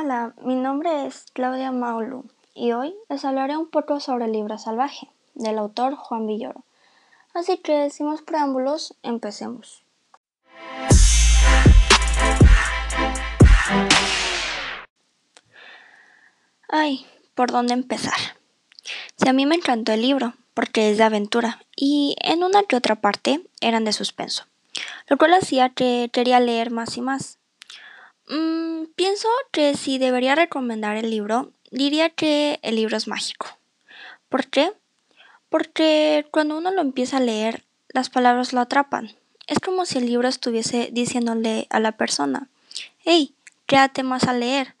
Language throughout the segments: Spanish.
Hola, mi nombre es Claudia Maulu y hoy les hablaré un poco sobre el libro salvaje del autor Juan Villoro. Así que, sin más preámbulos, empecemos. Ay, ¿por dónde empezar? Si a mí me encantó el libro, porque es de aventura, y en una que otra parte eran de suspenso, lo cual hacía que quería leer más y más. Mm, pienso que si debería recomendar el libro, diría que el libro es mágico. ¿Por qué? Porque cuando uno lo empieza a leer, las palabras lo atrapan. Es como si el libro estuviese diciéndole a la persona, hey, quédate más a leer.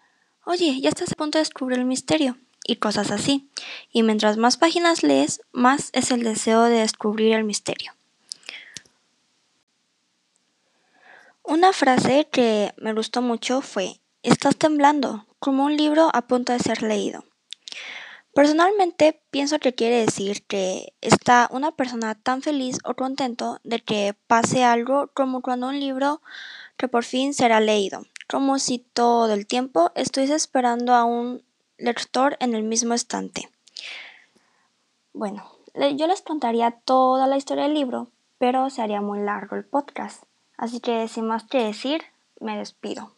Oye, ya estás a punto de descubrir el misterio. Y cosas así. Y mientras más páginas lees, más es el deseo de descubrir el misterio. Una frase que me gustó mucho fue, estás temblando, como un libro a punto de ser leído. Personalmente pienso que quiere decir que está una persona tan feliz o contento de que pase algo como cuando un libro que por fin será leído, como si todo el tiempo estuviese esperando a un lector en el mismo estante. Bueno, yo les contaría toda la historia del libro, pero se haría muy largo el podcast. Así que sin más que decir, me despido.